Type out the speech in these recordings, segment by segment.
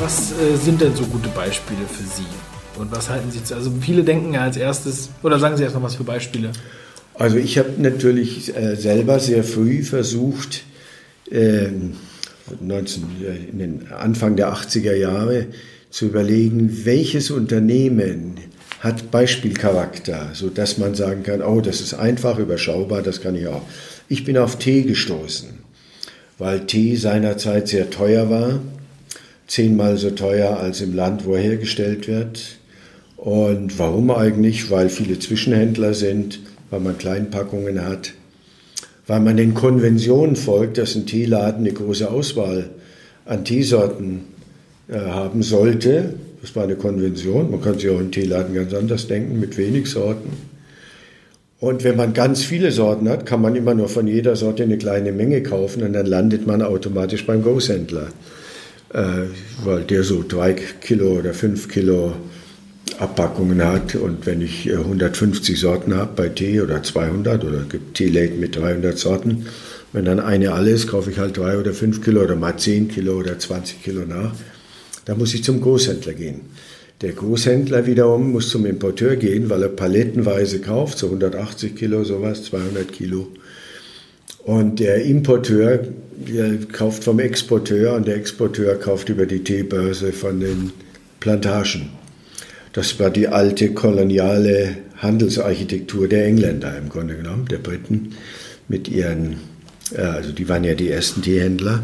Was äh, sind denn so gute Beispiele für Sie? Und was halten Sie zu? Also viele denken ja als erstes, oder sagen Sie erst mal was für Beispiele? Also ich habe natürlich äh, selber sehr früh versucht, äh, 19, in den Anfang der 80er Jahre zu überlegen, welches Unternehmen hat Beispielcharakter, sodass man sagen kann, oh, das ist einfach, überschaubar, das kann ich auch. Ich bin auf Tee gestoßen, weil Tee seinerzeit sehr teuer war, zehnmal so teuer als im Land, wo er hergestellt wird. Und warum eigentlich? Weil viele Zwischenhändler sind, weil man Kleinpackungen hat, weil man den Konventionen folgt, dass ein Teeladen eine große Auswahl an Teesorten äh, haben sollte. Das war eine Konvention. Man kann sich auch einen Teeladen ganz anders denken, mit wenig Sorten. Und wenn man ganz viele Sorten hat, kann man immer nur von jeder Sorte eine kleine Menge kaufen und dann landet man automatisch beim Großhändler. Äh, weil der so drei Kilo oder fünf Kilo Abpackungen hat. Und wenn ich 150 äh, Sorten habe bei Tee oder 200 oder gibt Teelate mit 300 Sorten, wenn dann eine alle ist, kaufe ich halt drei oder fünf Kilo oder mal 10 Kilo oder 20 Kilo nach. Da muss ich zum Großhändler gehen. Der Großhändler wiederum muss zum Importeur gehen, weil er palettenweise kauft, so 180 Kilo, sowas, 200 Kilo. Und der Importeur der kauft vom Exporteur und der Exporteur kauft über die Teebörse von den Plantagen. Das war die alte koloniale Handelsarchitektur der Engländer im Grunde genommen, der Briten mit ihren, also die waren ja die ersten Teehändler.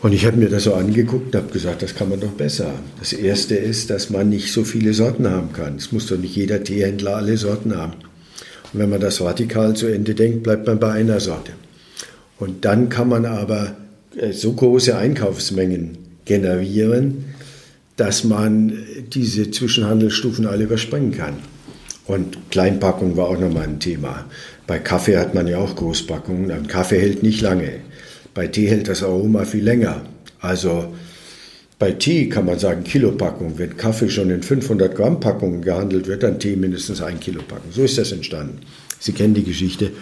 Und ich habe mir das so angeguckt und habe gesagt, das kann man doch besser. Das Erste ist, dass man nicht so viele Sorten haben kann. Es muss doch nicht jeder Teehändler alle Sorten haben. Und wenn man das radikal zu Ende denkt, bleibt man bei einer Sorte. Und dann kann man aber äh, so große Einkaufsmengen generieren, dass man diese Zwischenhandelsstufen alle überspringen kann. Und Kleinpackung war auch nochmal ein Thema. Bei Kaffee hat man ja auch Großpackungen. Ein Kaffee hält nicht lange. Bei Tee hält das Aroma viel länger. Also bei Tee kann man sagen Kilopackung. Wenn Kaffee schon in 500 Gramm Packungen gehandelt wird, dann Tee mindestens ein Kilo Packung. So ist das entstanden. Sie kennen die Geschichte.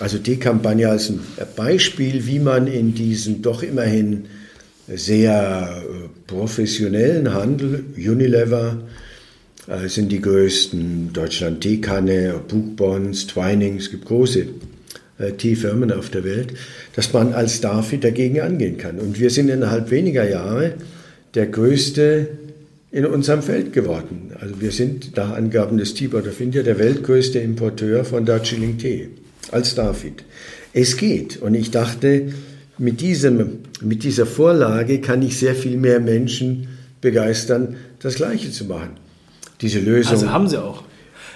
Also Teekampagne als ein Beispiel, wie man in diesen doch immerhin sehr äh, professionellen Handel, Unilever äh, sind die größten, Deutschland Teekanne, Buchbonds, Twinings, es gibt große äh, Teefirmen auf der Welt, dass man als Dafi dagegen angehen kann. Und wir sind innerhalb weniger Jahre der größte in unserem Feld geworden. Also wir sind nach Angaben des Tibor Findia der weltgrößte Importeur von Darjeeling Tee als David. Es geht. Und ich dachte, mit, diesem, mit dieser Vorlage kann ich sehr viel mehr Menschen begeistern, das Gleiche zu machen. Diese Lösung. Also haben sie auch.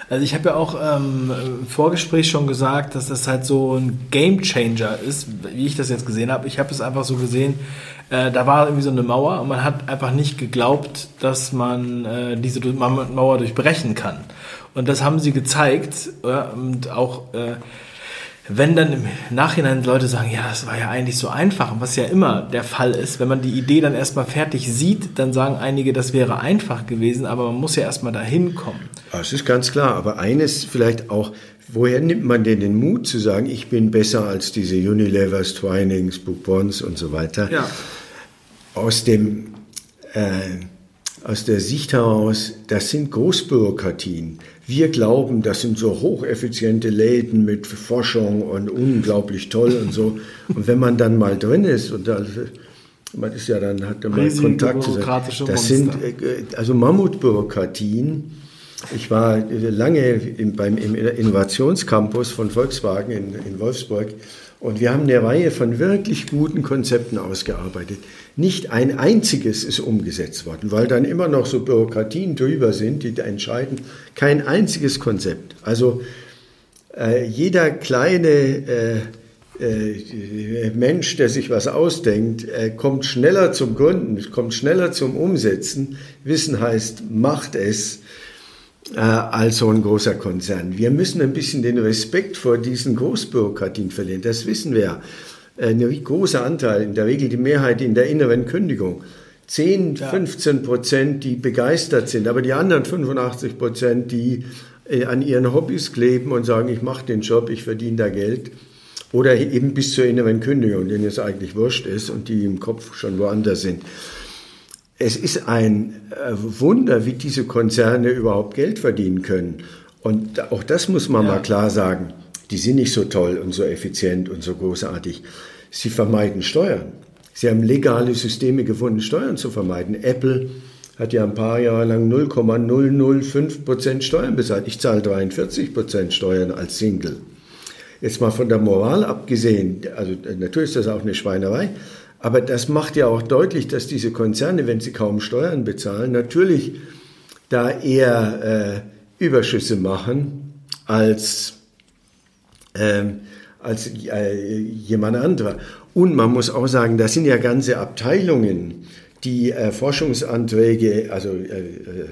Also ich habe ja auch ähm, im Vorgespräch schon gesagt, dass das halt so ein Game Changer ist, wie ich das jetzt gesehen habe. Ich habe es einfach so gesehen, äh, da war irgendwie so eine Mauer und man hat einfach nicht geglaubt, dass man äh, diese Mauer durchbrechen kann. Und das haben sie gezeigt äh, und auch äh, wenn dann im Nachhinein Leute sagen, ja, das war ja eigentlich so einfach, was ja immer der Fall ist, wenn man die Idee dann erstmal fertig sieht, dann sagen einige, das wäre einfach gewesen, aber man muss ja erstmal dahin kommen. Das ist ganz klar, aber eines vielleicht auch, woher nimmt man denn den Mut zu sagen, ich bin besser als diese Unilevers, Twinings, Bourbons und so weiter? Ja. Aus dem, äh, aus der Sicht heraus, das sind Großbürokratien. Wir glauben, das sind so hocheffiziente Läden mit Forschung und unglaublich toll und so. Und wenn man dann mal drin ist und da, man ist ja dann, hat man Kontakt zu Das sind äh, also Mammutbürokratien. Ich war lange im, beim, im Innovationscampus von Volkswagen in, in Wolfsburg und wir haben eine Reihe von wirklich guten Konzepten ausgearbeitet. Nicht ein einziges ist umgesetzt worden, weil dann immer noch so Bürokratien drüber sind, die da entscheiden. Kein einziges Konzept. Also äh, jeder kleine äh, äh, Mensch, der sich was ausdenkt, äh, kommt schneller zum Gründen, kommt schneller zum Umsetzen. Wissen heißt, macht es äh, als so ein großer Konzern. Wir müssen ein bisschen den Respekt vor diesen Großbürokratien verlieren. Das wissen wir. Äh, ein großer Anteil, in der Regel die Mehrheit in der inneren Kündigung. 10, ja. 15 Prozent, die begeistert sind, aber die anderen 85 Prozent, die äh, an ihren Hobbys kleben und sagen, ich mache den Job, ich verdiene da Geld. Oder eben bis zur inneren Kündigung, denen es eigentlich wurscht ist und die im Kopf schon woanders sind. Es ist ein äh, Wunder, wie diese Konzerne überhaupt Geld verdienen können. Und auch das muss man ja. mal klar sagen. Die sind nicht so toll und so effizient und so großartig. Sie vermeiden Steuern. Sie haben legale Systeme gefunden, Steuern zu vermeiden. Apple hat ja ein paar Jahre lang 0,005 Prozent Steuern bezahlt. Ich zahle 43 Prozent Steuern als Single. Jetzt mal von der Moral abgesehen, also natürlich ist das auch eine Schweinerei, aber das macht ja auch deutlich, dass diese Konzerne, wenn sie kaum Steuern bezahlen, natürlich da eher äh, Überschüsse machen als, äh, als äh, jemand anderer. Und man muss auch sagen, das sind ja ganze Abteilungen, die äh, Forschungsanträge, also äh, äh,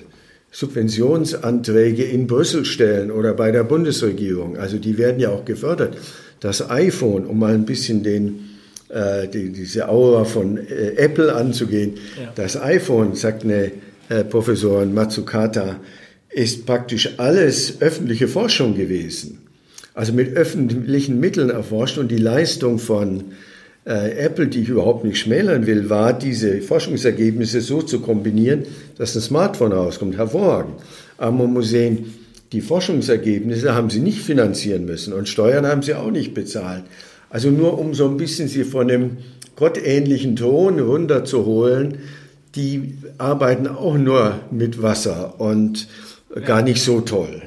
Subventionsanträge in Brüssel stellen oder bei der Bundesregierung. Also die werden ja auch gefördert. Das iPhone, um mal ein bisschen den, äh, die, diese Aura von äh, Apple anzugehen, ja. das iPhone, sagt eine äh, Professorin Matsukata, ist praktisch alles öffentliche Forschung gewesen. Also mit öffentlichen Mitteln erforscht und die Leistung von äh, Apple, die ich überhaupt nicht schmälern will, war, diese Forschungsergebnisse so zu kombinieren, dass ein Smartphone rauskommt. Hervorragend. Aber man muss sehen, die Forschungsergebnisse haben sie nicht finanzieren müssen und Steuern haben sie auch nicht bezahlt. Also nur um so ein bisschen sie von dem gottähnlichen Ton runterzuholen, die arbeiten auch nur mit Wasser und gar nicht so toll.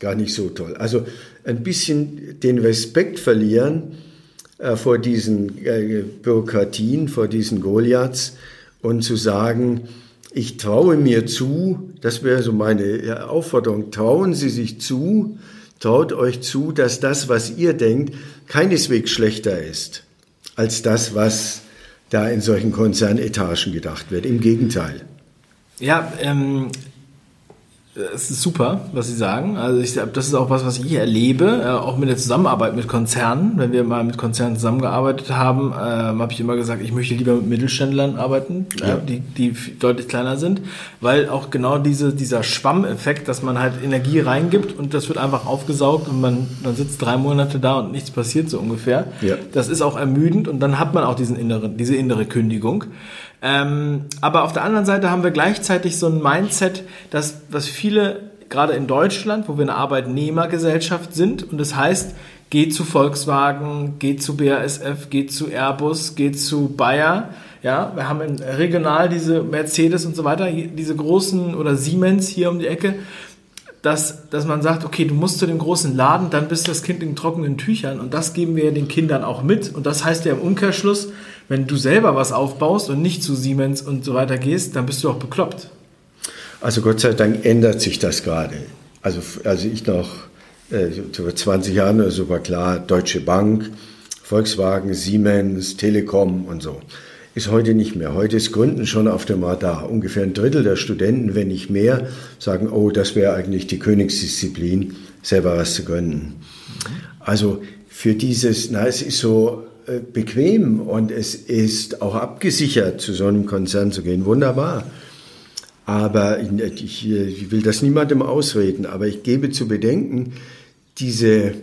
Gar nicht so toll. Also ein bisschen den Respekt verlieren äh, vor diesen äh, Bürokratien, vor diesen Goliaths und zu sagen, ich traue mir zu, das wäre so meine Aufforderung, trauen Sie sich zu, traut euch zu, dass das, was ihr denkt, keineswegs schlechter ist als das, was da in solchen Konzernetagen gedacht wird. Im Gegenteil. Ja, ähm, es ist super, was Sie sagen. Also ich glaube, das ist auch was, was ich erlebe, äh, auch mit der Zusammenarbeit mit Konzernen. Wenn wir mal mit Konzernen zusammengearbeitet haben, äh, habe ich immer gesagt, ich möchte lieber mit Mittelständlern arbeiten, äh, ja. äh, die, die deutlich kleiner sind, weil auch genau diese, dieser Schwammeffekt, dass man halt Energie reingibt und das wird einfach aufgesaugt und man, man sitzt drei Monate da und nichts passiert so ungefähr. Ja. Das ist auch ermüdend und dann hat man auch diesen inneren, diese innere Kündigung. Ähm, aber auf der anderen Seite haben wir gleichzeitig so ein Mindset, dass was viele, gerade in Deutschland, wo wir eine Arbeitnehmergesellschaft sind, und das heißt, geht zu Volkswagen, geht zu BASF, geht zu Airbus, geht zu Bayer. Ja, wir haben regional diese Mercedes und so weiter, diese großen oder Siemens hier um die Ecke dass, dass man sagt, okay, du musst zu dem großen Laden, dann bist das Kind in trockenen Tüchern und das geben wir den Kindern auch mit und das heißt ja im Umkehrschluss, wenn du selber was aufbaust und nicht zu Siemens und so weiter gehst, dann bist du auch bekloppt. Also Gott sei Dank ändert sich das gerade. Also, also ich noch äh, vor 20 Jahren oder so war klar, Deutsche Bank, Volkswagen, Siemens, Telekom und so. Ist heute nicht mehr. Heute ist Gründen schon auf dem Radar. Ungefähr ein Drittel der Studenten, wenn nicht mehr, sagen, oh, das wäre eigentlich die Königsdisziplin, selber was zu gründen. Also für dieses, na, es ist so bequem und es ist auch abgesichert, zu so einem Konzern zu gehen. Wunderbar. Aber ich, ich will das niemandem ausreden, aber ich gebe zu bedenken, diese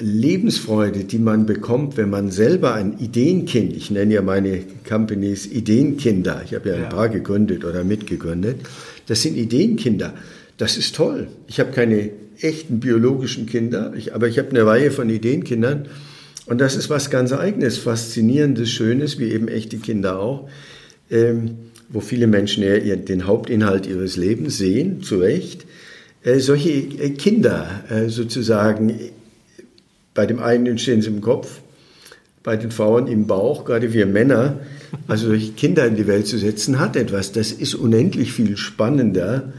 Lebensfreude, die man bekommt, wenn man selber ein Ideenkind, ich nenne ja meine Companies Ideenkinder, ich habe ja ein ja. paar gegründet oder mitgegründet, das sind Ideenkinder. Das ist toll. Ich habe keine echten biologischen Kinder, ich, aber ich habe eine Reihe von Ideenkindern und das ist was ganz eigenes, faszinierendes, schönes, wie eben echte Kinder auch, ähm, wo viele Menschen ja den Hauptinhalt ihres Lebens sehen, zu Recht. Äh, solche äh, Kinder äh, sozusagen bei dem einen stehen sie im Kopf, bei den Frauen im Bauch, gerade wir Männer. Also solche Kinder in die Welt zu setzen, hat etwas. Das ist unendlich viel spannender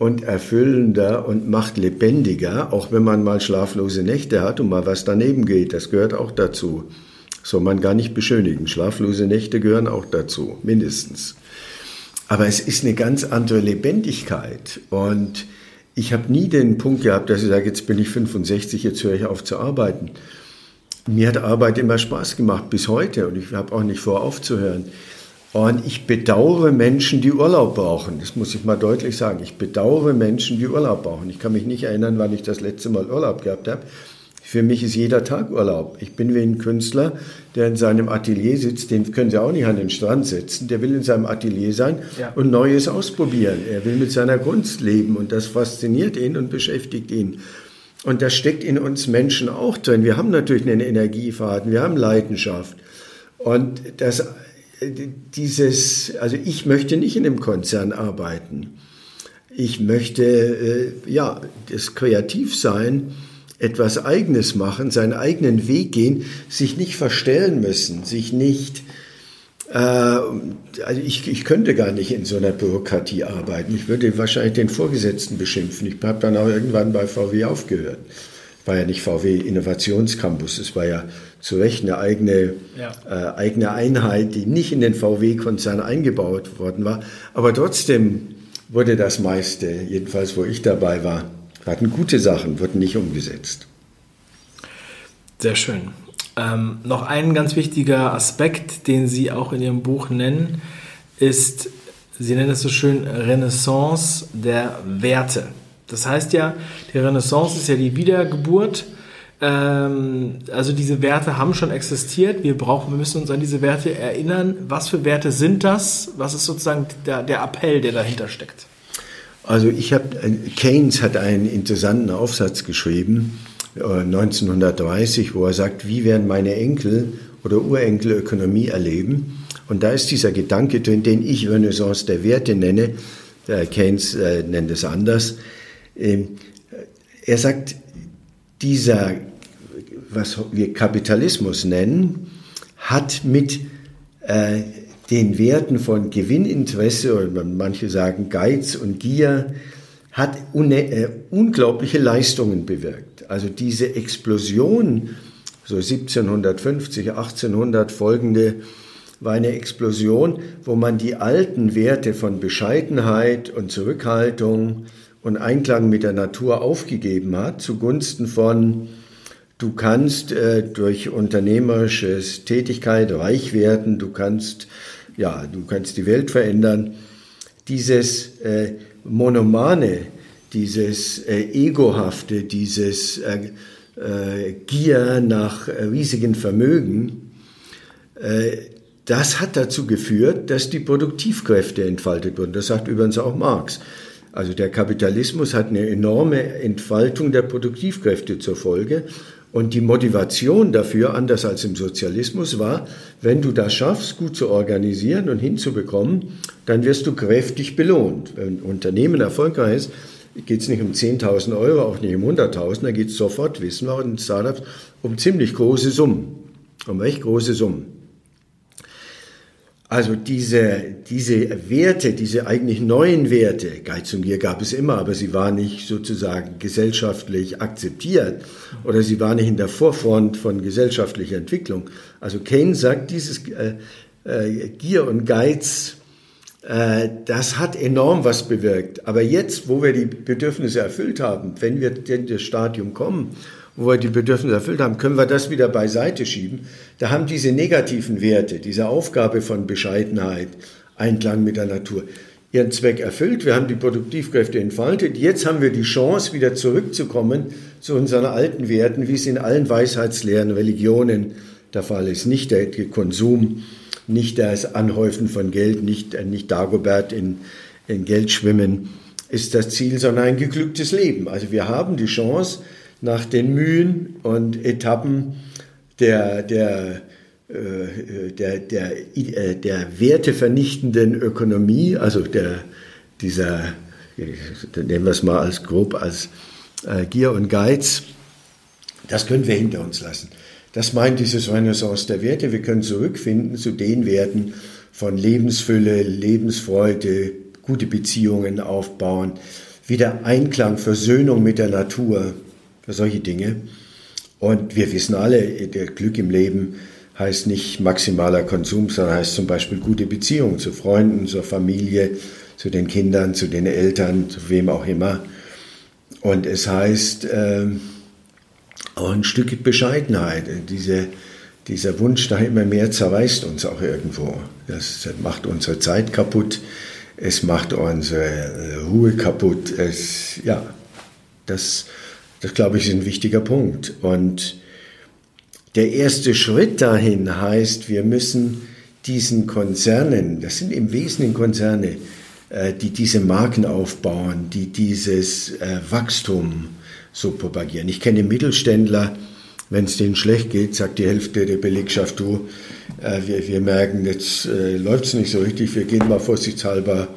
und erfüllender und macht lebendiger, auch wenn man mal schlaflose Nächte hat und mal was daneben geht. Das gehört auch dazu. Soll man gar nicht beschönigen. Schlaflose Nächte gehören auch dazu, mindestens. Aber es ist eine ganz andere Lebendigkeit und ich habe nie den Punkt gehabt, dass ich sage, jetzt bin ich 65, jetzt höre ich auf zu arbeiten. Mir hat Arbeit immer Spaß gemacht bis heute und ich habe auch nicht vor aufzuhören. Und ich bedauere Menschen, die Urlaub brauchen. Das muss ich mal deutlich sagen. Ich bedauere Menschen, die Urlaub brauchen. Ich kann mich nicht erinnern, wann ich das letzte Mal Urlaub gehabt habe. Für mich ist jeder Tag Urlaub. Ich bin wie ein Künstler, der in seinem Atelier sitzt, den können Sie auch nicht an den Strand setzen. Der will in seinem Atelier sein ja. und Neues ausprobieren. Er will mit seiner Kunst leben und das fasziniert ihn und beschäftigt ihn. Und das steckt in uns Menschen auch drin. Wir haben natürlich einen Energiefaden, wir haben Leidenschaft. Und das, dieses, also ich möchte nicht in einem Konzern arbeiten. Ich möchte, äh, ja, das Kreativsein etwas Eigenes machen, seinen eigenen Weg gehen, sich nicht verstellen müssen, sich nicht, äh, also ich, ich könnte gar nicht in so einer Bürokratie arbeiten. Ich würde wahrscheinlich den Vorgesetzten beschimpfen. Ich habe dann auch irgendwann bei VW aufgehört. War ja nicht VW Innovationscampus, es war ja zu Recht eine eigene, ja. äh, eigene Einheit, die nicht in den VW-Konzern eingebaut worden war. Aber trotzdem wurde das meiste, jedenfalls wo ich dabei war, hatten gute Sachen, wurden nicht umgesetzt. Sehr schön. Ähm, noch ein ganz wichtiger Aspekt, den Sie auch in Ihrem Buch nennen, ist, Sie nennen es so schön Renaissance der Werte. Das heißt ja, die Renaissance ist ja die Wiedergeburt. Ähm, also diese Werte haben schon existiert. Wir brauchen, wir müssen uns an diese Werte erinnern. Was für Werte sind das? Was ist sozusagen der, der Appell, der dahinter steckt? Also ich habe, äh, Keynes hat einen interessanten Aufsatz geschrieben, 1930, äh, wo er sagt, wie werden meine Enkel oder Urenkel Ökonomie erleben? Und da ist dieser Gedanke drin, den ich Renaissance der Werte nenne. Keynes äh, nennt es anders. Ähm, er sagt, dieser, was wir Kapitalismus nennen, hat mit äh, den Werten von Gewinninteresse oder manche sagen Geiz und Gier hat äh, unglaubliche Leistungen bewirkt. Also diese Explosion, so 1750, 1800 folgende, war eine Explosion, wo man die alten Werte von Bescheidenheit und Zurückhaltung und Einklang mit der Natur aufgegeben hat, zugunsten von Du kannst äh, durch unternehmerische Tätigkeit reich werden, du kannst ja, du kannst die Welt verändern. Dieses äh, Monomane, dieses äh, Egohafte, dieses äh, äh Gier nach äh, riesigen Vermögen, das hat dazu geführt, dass die Produktivkräfte entfaltet wurden. Das sagt übrigens auch Marx. Also der Kapitalismus hat eine enorme Entfaltung der Produktivkräfte zur Folge und die Motivation dafür, anders als im Sozialismus, war, wenn du das schaffst, gut zu organisieren und hinzubekommen, dann wirst du kräftig belohnt. Wenn ein Unternehmen erfolgreich ist, geht es nicht um 10.000 Euro, auch nicht um 100.000, da geht es sofort, wissen wir auch in Startups, um ziemlich große Summen, um echt große Summen. Also diese, diese Werte, diese eigentlich neuen Werte, Geiz und Gier gab es immer, aber sie waren nicht sozusagen gesellschaftlich akzeptiert oder sie waren nicht in der Vorfront von gesellschaftlicher Entwicklung. Also Keynes sagt, dieses äh, äh, Gier und Geiz, äh, das hat enorm was bewirkt. Aber jetzt, wo wir die Bedürfnisse erfüllt haben, wenn wir in das Stadium kommen, wo wir die Bedürfnisse erfüllt haben, können wir das wieder beiseite schieben. Da haben diese negativen Werte, diese Aufgabe von Bescheidenheit, Einklang mit der Natur, ihren Zweck erfüllt. Wir haben die Produktivkräfte entfaltet. Jetzt haben wir die Chance, wieder zurückzukommen zu unseren alten Werten, wie es in allen Weisheitslehren, Religionen der Fall ist. Nicht der Konsum, nicht das Anhäufen von Geld, nicht, nicht Dagobert in, in Geld schwimmen ist das Ziel, sondern ein geglücktes Leben. Also wir haben die Chance, nach den Mühen und Etappen der, der, äh, der, der, äh, der wertevernichtenden Ökonomie, also der, dieser, nehmen wir es mal als grob als äh, Gier und Geiz, das können wir hinter uns lassen. Das meint dieses Renaissance der Werte. Wir können zurückfinden zu den Werten von Lebensfülle, Lebensfreude, gute Beziehungen aufbauen, wieder Einklang, Versöhnung mit der Natur, solche Dinge. Und wir wissen alle, der Glück im Leben heißt nicht maximaler Konsum, sondern heißt zum Beispiel gute Beziehungen zu Freunden, zur Familie, zu den Kindern, zu den Eltern, zu wem auch immer. Und es heißt äh, auch ein Stück Bescheidenheit. Diese, dieser Wunsch nach immer mehr zerreißt uns auch irgendwo. Das macht unsere Zeit kaputt, es macht unsere Ruhe kaputt. Es, ja, das Das, glaube ich, ist ein wichtiger Punkt. Und der erste Schritt dahin heißt, wir müssen diesen Konzernen, das sind im Wesentlichen Konzerne, äh, die diese Marken aufbauen, die dieses äh, Wachstum so propagieren. Ich kenne Mittelständler, wenn es denen schlecht geht, sagt die Hälfte der Belegschaft, du, äh, wir, wir merken, jetzt läuft es nicht so richtig, wir gehen mal vorsichtshalber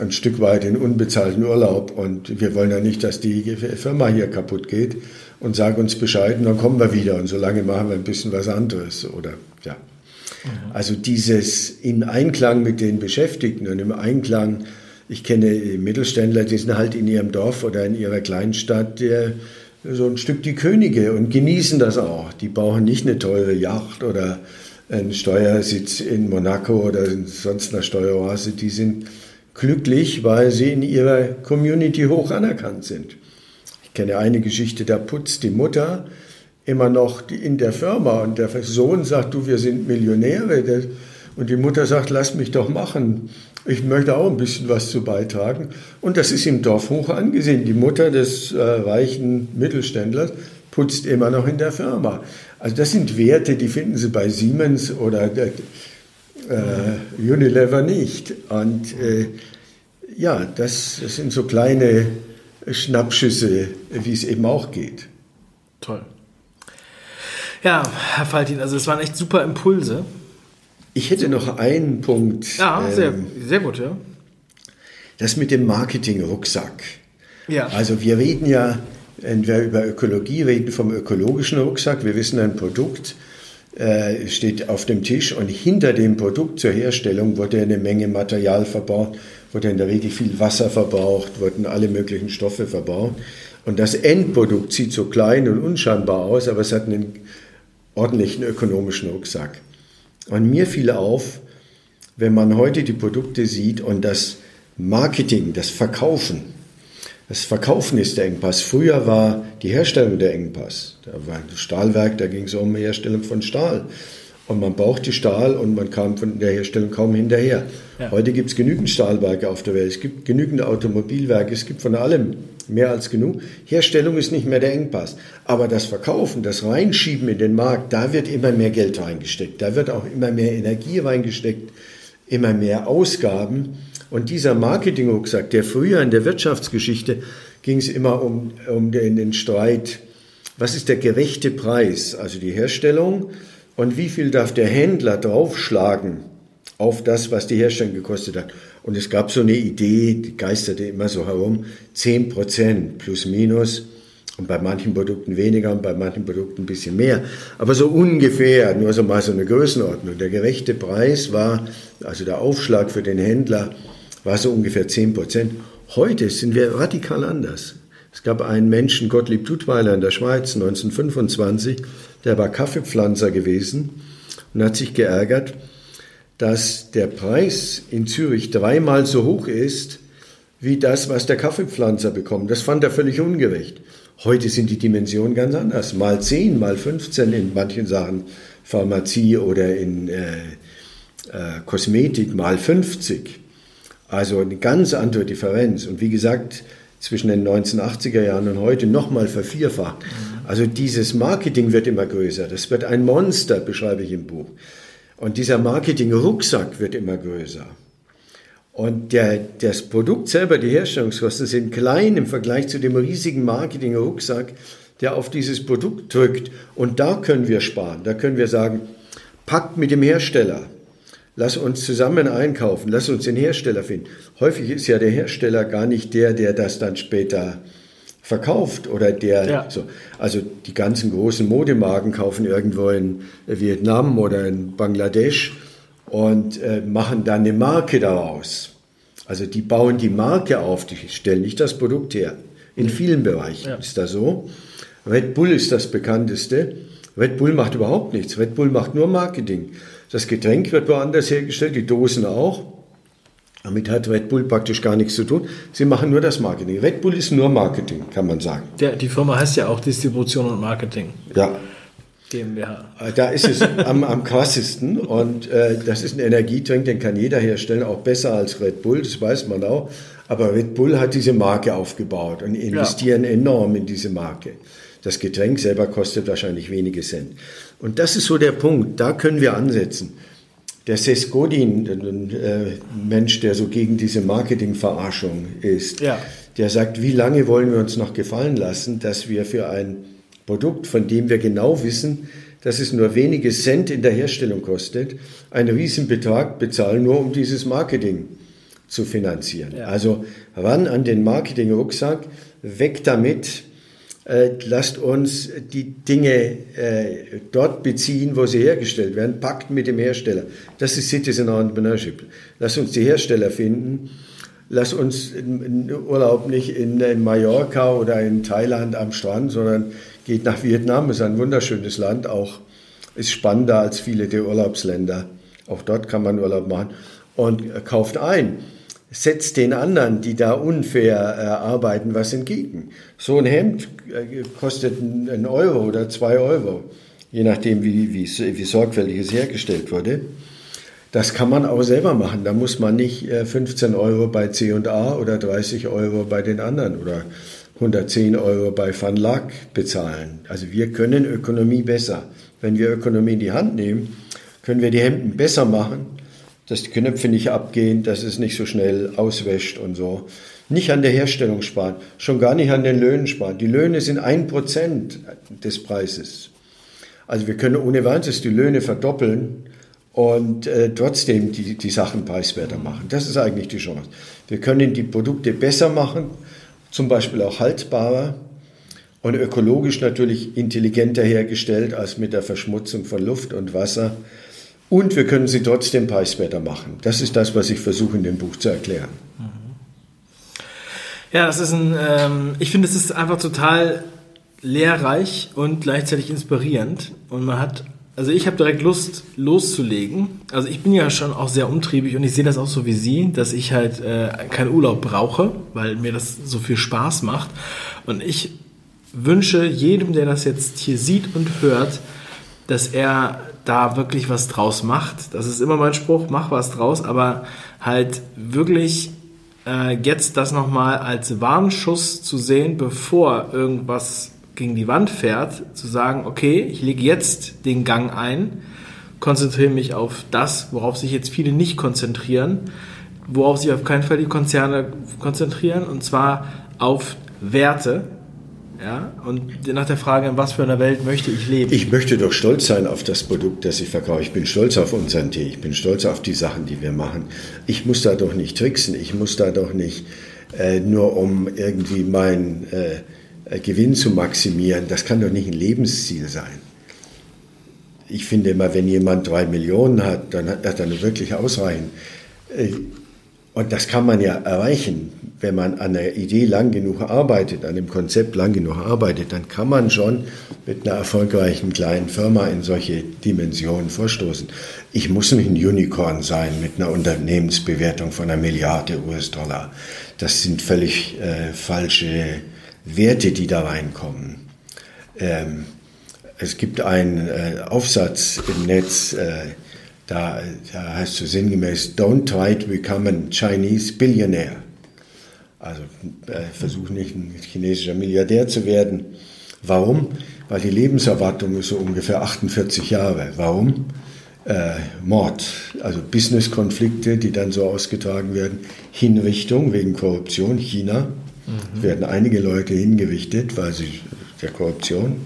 ein Stück weit in unbezahlten Urlaub und wir wollen ja nicht, dass die Firma hier kaputt geht und sag uns Bescheid und dann kommen wir wieder und solange machen wir ein bisschen was anderes oder ja. Also dieses in Einklang mit den Beschäftigten und im Einklang, ich kenne Mittelständler, die sind halt in ihrem Dorf oder in ihrer Kleinstadt so ein Stück die Könige und genießen das auch. Die brauchen nicht eine teure Yacht oder einen Steuersitz in Monaco oder sonst einer Steueroase. Die sind glücklich, weil sie in ihrer Community hoch anerkannt sind. Ich kenne eine Geschichte, da putzt die Mutter immer noch in der Firma und der Sohn sagt, du, wir sind Millionäre. Und die Mutter sagt, lass mich doch machen. Ich möchte auch ein bisschen was zu beitragen. Und das ist im Dorf hoch angesehen. Die Mutter des äh, reichen Mittelständlers putzt immer noch in der Firma. Also das sind Werte, die finden Sie bei Siemens oder äh, Unilever nicht. Und äh, ja, das, das sind so kleine Schnappschüsse, wie es eben auch geht. Toll. Ja, Herr Faltin, also es waren echt super Impulse. Ich hätte noch einen Punkt. Ja, sehr, ähm, sehr gut, ja. Das mit dem Marketing-Rucksack. Ja. Also wir reden ja, wenn wir über Ökologie reden, vom ökologischen Rucksack. Wir wissen, ein Produkt äh, steht auf dem Tisch und hinter dem Produkt zur Herstellung wurde eine Menge Material verbraucht, wurde in der Regel viel Wasser verbraucht, wurden alle möglichen Stoffe verbraucht. Und das Endprodukt sieht so klein und unscheinbar aus, aber es hat einen ordentlichen ökonomischen Rucksack. Und mir fiel auf, wenn man heute die Produkte sieht und das Marketing, das Verkaufen, das Verkaufen ist der Engpass. Früher war die Herstellung der Engpass. Da war ein Stahlwerk, da ging es um Herstellung von Stahl. Und man brauchte Stahl und man kam von der Herstellung kaum hinterher. Ja. Heute gibt es genügend Stahlwerke auf der Welt, es gibt genügend Automobilwerke, es gibt von allem mehr als genug. Herstellung ist nicht mehr der Engpass. Aber das Verkaufen, das Reinschieben in den Markt, da wird immer mehr Geld reingesteckt, da wird auch immer mehr Energie reingesteckt, immer mehr Ausgaben. Und dieser Marketing-Rucksack, der früher in der Wirtschaftsgeschichte ging es immer um, um den, den Streit, was ist der gerechte Preis, also die Herstellung und wie viel darf der Händler draufschlagen auf das, was die Herstellung gekostet hat. Und es gab so eine Idee, die geisterte immer so herum, 10 Prozent plus minus und bei manchen Produkten weniger und bei manchen Produkten ein bisschen mehr. Aber so ungefähr, nur so mal so eine Größenordnung. Der gerechte Preis war, also der Aufschlag für den Händler, war so ungefähr 10 Prozent. Heute sind wir radikal anders. Es gab einen Menschen, Gottlieb Tutweiler in der Schweiz, 1925, der war Kaffeepflanzer gewesen und hat sich geärgert, dass der Preis in Zürich dreimal so hoch ist, wie das, was der Kaffeepflanzer bekommt. Das fand er völlig ungerecht. Heute sind die Dimensionen ganz anders. Mal 10, mal 15 in manchen Sachen, Pharmazie oder in äh, äh, Kosmetik, mal 50. Also eine ganz andere Differenz. Und wie gesagt, zwischen den 1980er Jahren und heute nochmal vervierfacht. Also dieses Marketing wird immer größer. Das wird ein Monster, beschreibe ich im Buch. Und dieser Marketing-Rucksack wird immer größer. Und der, das Produkt selber, die Herstellungskosten sind klein im Vergleich zu dem riesigen Marketing-Rucksack, der auf dieses Produkt drückt. Und da können wir sparen. Da können wir sagen, packt mit dem Hersteller. Lass uns zusammen einkaufen, lass uns den Hersteller finden. Häufig ist ja der Hersteller gar nicht der, der das dann später verkauft oder der ja. so. Also die ganzen großen Modemarken kaufen irgendwo in Vietnam oder in Bangladesch und äh, machen dann eine Marke daraus. Also die bauen die Marke auf, die stellen nicht das Produkt her. In vielen Bereichen ja. ist das so. Red Bull ist das bekannteste. Red Bull macht überhaupt nichts. Red Bull macht nur Marketing. Das Getränk wird woanders hergestellt, die Dosen auch. Damit hat Red Bull praktisch gar nichts zu tun. Sie machen nur das Marketing. Red Bull ist nur Marketing, kann man sagen. Der, die Firma heißt ja auch Distribution und Marketing. Ja. GmbH. Äh, da ist es am, am krassesten und äh, das ist ein Energietrink, den kann jeder herstellen, auch besser als Red Bull, das weiß man auch. Aber Red Bull hat diese Marke aufgebaut und investieren ja. enorm in diese Marke. Das Getränk selber kostet wahrscheinlich wenige Cent. Und das ist so der Punkt, da können wir ansetzen. Der Seth Godin, ein äh, Mensch, der so gegen diese Marketingverarschung ist, ja. der sagt, wie lange wollen wir uns noch gefallen lassen, dass wir für ein Produkt, von dem wir genau wissen, dass es nur wenige Cent in der Herstellung kostet, einen Riesenbetrag bezahlen, nur um dieses Marketing zu finanzieren. Ja. Also ran an den Marketing-Rucksack, weg damit, lasst uns die Dinge äh, dort beziehen, wo sie hergestellt werden, packt mit dem Hersteller. Das ist Citizen Entrepreneurship. Lasst uns die Hersteller finden. Lasst uns Urlaub nicht in, Mallorca oder in Thailand am Strand, sondern geht nach Vietnam. Ist ein wunderschönes Land, auch ist spannender als viele der Urlaubsländer. Auch dort kann man Urlaub machen und äh, kauft ein setzt den anderen, die da unfair äh, arbeiten, was entgegen. So ein Hemd äh, kostet einen Euro oder zwei Euro, je nachdem, wie, wie, wie sorgfältig es hergestellt wurde. Das kann man auch selber machen. Da muss man nicht äh, 15 Euro bei C&A oder 30 Euro bei den anderen oder 110 Euro bei Van Lack bezahlen. Also wir können Ökonomie besser. Wenn wir Ökonomie in die Hand nehmen, können wir die Hemden besser machen dass die Knöpfe nicht abgehen, dass es nicht so schnell auswäscht und so. Nicht an der Herstellung sparen, schon gar nicht an den Löhnen sparen. Die Löhne sind ein Prozent des Preises. Also wir können ohne weiteres die Löhne verdoppeln und äh, trotzdem die, die Sachen preiswerter machen. Das ist eigentlich die Chance. Wir können die Produkte besser machen, zum Beispiel auch haltbarer und ökologisch natürlich intelligenter hergestellt als mit der Verschmutzung von Luft und Wasser. Und wir können sie trotzdem preiswerter machen. Das ist das, was ich versuche in dem Buch zu erklären. Ja, das ist ein, ähm, ich finde, es ist einfach total lehrreich und gleichzeitig inspirierend. Und man hat, also ich habe direkt Lust loszulegen. Also ich bin ja schon auch sehr umtriebig und ich sehe das auch so wie Sie, dass ich halt äh, keinen Urlaub brauche, weil mir das so viel Spaß macht. Und ich wünsche jedem, der das jetzt hier sieht und hört, dass er da wirklich was draus macht. Das ist immer mein Spruch, mach was draus, aber halt wirklich äh, jetzt das nochmal als Warnschuss zu sehen, bevor irgendwas gegen die Wand fährt, zu sagen, okay, ich lege jetzt den Gang ein, konzentriere mich auf das, worauf sich jetzt viele nicht konzentrieren, worauf sich auf keinen Fall die Konzerne konzentrieren, und zwar auf Werte, ja? Und nach der Frage, in was für einer Welt möchte ich leben? Ich möchte doch stolz sein auf das Produkt, das ich verkaufe. Ich bin stolz auf unseren Tee. Ich bin stolz auf die Sachen, die wir machen. Ich muss da doch nicht tricksen. Ich muss da doch nicht äh, nur um irgendwie meinen äh, Gewinn zu maximieren. Das kann doch nicht ein Lebensziel sein. Ich finde immer, wenn jemand drei Millionen hat, dann hat er dann wirklich ausreichend. Äh, und das kann man ja erreichen, wenn man an der Idee lang genug arbeitet, an dem Konzept lang genug arbeitet, dann kann man schon mit einer erfolgreichen kleinen Firma in solche Dimensionen vorstoßen. Ich muss nicht ein Unicorn sein mit einer Unternehmensbewertung von einer Milliarde US-Dollar. Das sind völlig äh, falsche Werte, die da reinkommen. Ähm, es gibt einen äh, Aufsatz im Netz, äh, da, da heißt so sinngemäß, don't try to become a Chinese billionaire. Also äh, versuch nicht ein chinesischer Milliardär zu werden. Warum? Weil die Lebenserwartung ist so ungefähr 48 Jahre. Warum? Äh, Mord, also Businesskonflikte, die dann so ausgetragen werden, Hinrichtung wegen Korruption, China, mhm. werden einige Leute hingerichtet, weil sie der Korruption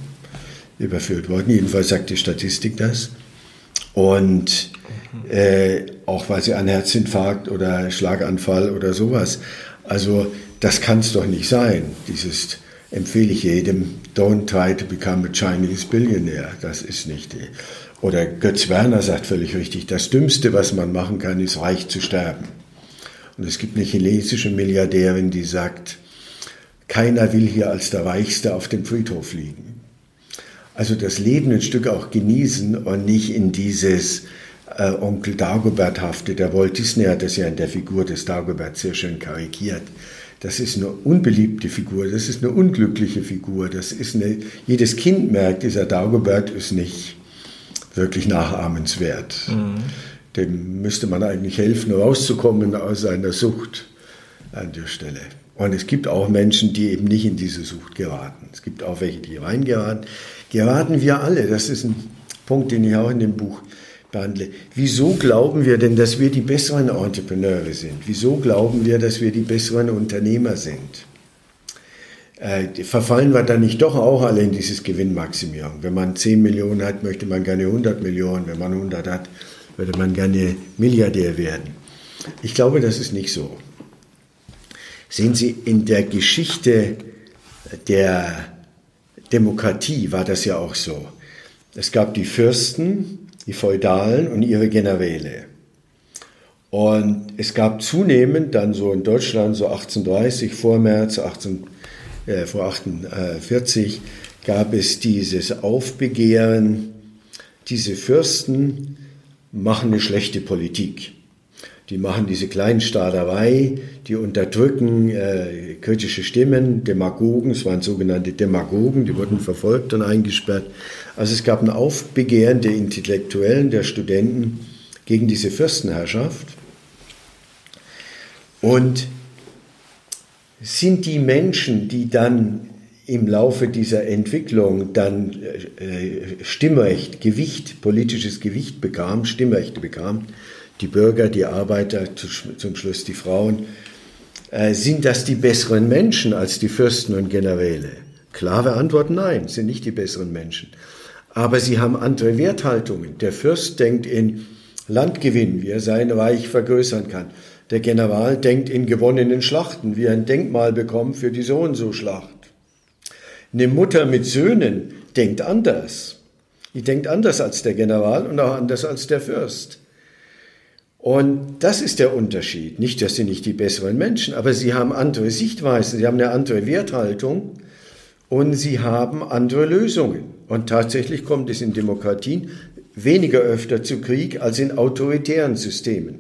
überführt wurden. Jedenfalls sagt die Statistik das. Und äh, auch weil sie an Herzinfarkt oder Schlaganfall oder sowas. Also das kann es doch nicht sein. Dieses empfehle ich jedem, don't try to become a Chinese billionaire. Das ist nicht. Oder Götz Werner sagt völlig richtig, das Dümmste, was man machen kann, ist reich zu sterben. Und es gibt eine chinesische Milliardärin, die sagt, keiner will hier als der Reichste auf dem Friedhof liegen. Also das Leben ein Stück auch genießen und nicht in dieses äh, Onkel Dagobert hafte. Der Walt Disney hat das ja in der Figur des Dagobert sehr schön karikiert. Das ist eine unbeliebte Figur, das ist eine unglückliche Figur. Das ist eine, jedes Kind merkt, dieser Dagobert ist nicht wirklich nachahmenswert. Mhm. Dem müsste man eigentlich helfen, rauszukommen aus seiner Sucht an der Stelle. Und es gibt auch Menschen, die eben nicht in diese Sucht geraten. Es gibt auch welche, die reingeraten. Geraten wir alle. Das ist ein Punkt, den ich auch in dem Buch behandle. Wieso glauben wir denn, dass wir die besseren Entrepreneure sind? Wieso glauben wir, dass wir die besseren Unternehmer sind? Äh, verfallen wir dann nicht doch auch alle in dieses Gewinnmaximierung? Wenn man 10 Millionen hat, möchte man gerne 100 Millionen. Wenn man 100 hat, würde man gerne Milliardär werden. Ich glaube, das ist nicht so. Sehen Sie, in der Geschichte der Demokratie war das ja auch so. Es gab die Fürsten, die Feudalen und ihre Generäle. Und es gab zunehmend dann so in Deutschland, so 1830, vor März 18, äh, vor 48, gab es dieses Aufbegehren, diese Fürsten machen eine schlechte Politik. Die machen diese Kleinstaaterei, die unterdrücken äh, kritische Stimmen, Demagogen, es waren sogenannte Demagogen, die wurden verfolgt und eingesperrt. Also es gab ein Aufbegehren der Intellektuellen, der Studenten gegen diese Fürstenherrschaft. Und sind die Menschen, die dann im Laufe dieser Entwicklung dann äh, Stimmrecht, Gewicht, politisches Gewicht bekamen, Stimmrechte bekamen, die Bürger, die Arbeiter, zum Schluss die Frauen, äh, sind das die besseren Menschen als die Fürsten und Generäle? Klare Antwort, nein, sind nicht die besseren Menschen. Aber sie haben andere Werthaltungen. Der Fürst denkt in Landgewinn, wie er sein Reich vergrößern kann. Der General denkt in gewonnenen Schlachten, wie er ein Denkmal bekommt für die so und so Schlacht. Eine Mutter mit Söhnen denkt anders. Die denkt anders als der General und auch anders als der Fürst. Und das ist der Unterschied. Nicht, dass sie nicht die besseren Menschen, aber sie haben andere Sichtweisen, sie haben eine andere Werthaltung und sie haben andere Lösungen. Und tatsächlich kommt es in Demokratien weniger öfter zu Krieg als in autoritären Systemen.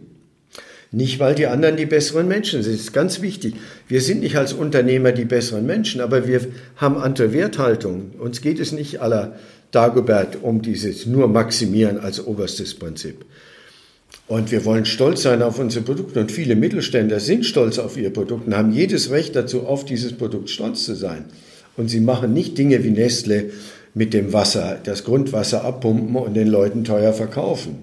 Nicht, weil die anderen die besseren Menschen sind. Das ist ganz wichtig. Wir sind nicht als Unternehmer die besseren Menschen, aber wir haben andere Werthaltungen. Uns geht es nicht aller Dagobert um dieses nur Maximieren als oberstes Prinzip. Und wir wollen stolz sein auf unsere Produkte. Und viele Mittelständler sind stolz auf ihr Produkt und haben jedes Recht dazu, auf dieses Produkt stolz zu sein. Und sie machen nicht Dinge wie Nestle mit dem Wasser, das Grundwasser abpumpen und den Leuten teuer verkaufen.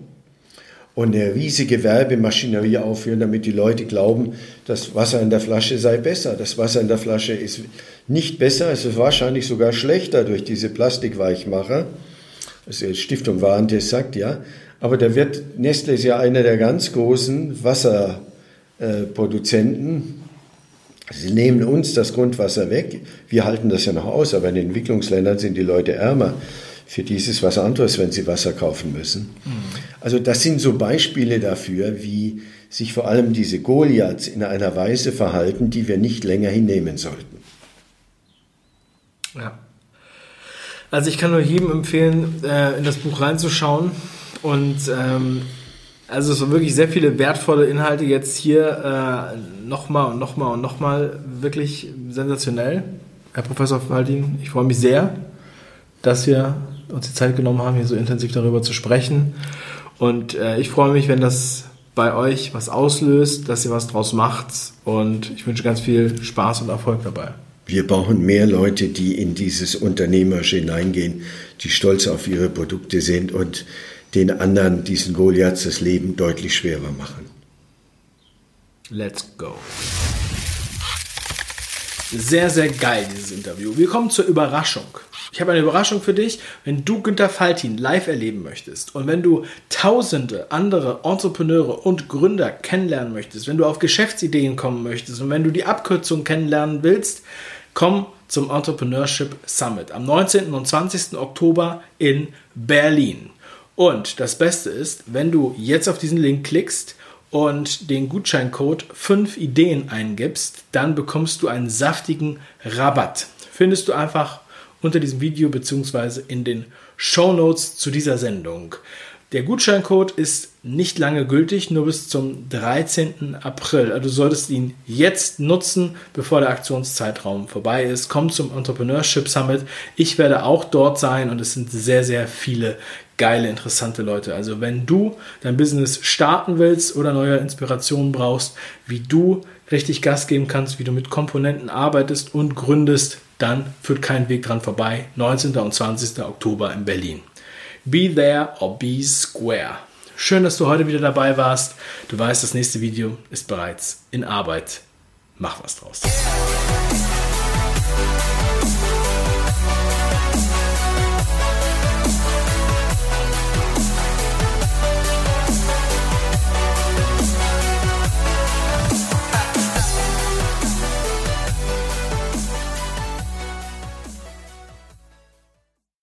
Und eine riesige Werbemaschinerie aufführen, damit die Leute glauben, das Wasser in der Flasche sei besser. Das Wasser in der Flasche ist nicht besser, es ist wahrscheinlich sogar schlechter durch diese Plastikweichmacher. Also Stiftung Warentest sagt ja, aber da wird, Nestle ist ja einer der ganz großen Wasserproduzenten. Sie nehmen uns das Grundwasser weg. Wir halten das ja noch aus, aber in Entwicklungsländern sind die Leute ärmer. Für dieses was anderes, wenn sie Wasser kaufen müssen. Mhm. Also das sind so Beispiele dafür, wie sich vor allem diese Goliaths in einer Weise verhalten, die wir nicht länger hinnehmen sollten. Ja. Also ich kann nur jedem empfehlen, äh, in das Buch reinzuschauen. Und ähm, also es sind wirklich sehr viele wertvolle Inhalte jetzt hier äh, nochmal und nochmal und nochmal. Wirklich sensationell. Herr Professor Faldin, ich freue mich sehr, dass wir uns die Zeit genommen haben, hier so intensiv darüber zu sprechen. Und äh, ich freue mich, wenn das bei euch was auslöst, dass ihr was draus macht. Und ich wünsche ganz viel Spaß und Erfolg dabei. Wir brauchen mehr Leute, die in dieses Unternehmerische hineingehen, die stolz auf ihre Produkte sind und den anderen, diesen Goliaths, das Leben deutlich schwerer machen. Let's go. Sehr, sehr geil, dieses Interview. Wir kommen zur Überraschung. Ich habe eine Überraschung für dich. Wenn du Günter Faltin live erleben möchtest und wenn du tausende andere Entrepreneure und Gründer kennenlernen möchtest, wenn du auf Geschäftsideen kommen möchtest und wenn du die Abkürzung kennenlernen willst, komm zum Entrepreneurship Summit am 19. und 20. Oktober in Berlin. Und das Beste ist, wenn du jetzt auf diesen Link klickst und den Gutscheincode 5 Ideen eingibst, dann bekommst du einen saftigen Rabatt. Findest du einfach unter diesem Video bzw. in den Show Notes zu dieser Sendung. Der Gutscheincode ist nicht lange gültig, nur bis zum 13. April. Also du solltest ihn jetzt nutzen, bevor der Aktionszeitraum vorbei ist. Komm zum Entrepreneurship Summit. Ich werde auch dort sein und es sind sehr, sehr viele geile, interessante Leute. Also wenn du dein Business starten willst oder neue Inspirationen brauchst, wie du richtig Gas geben kannst, wie du mit Komponenten arbeitest und gründest, dann führt kein Weg dran vorbei. 19. und 20. Oktober in Berlin. Be there or be square. Schön, dass du heute wieder dabei warst. Du weißt, das nächste Video ist bereits in Arbeit. Mach was draus.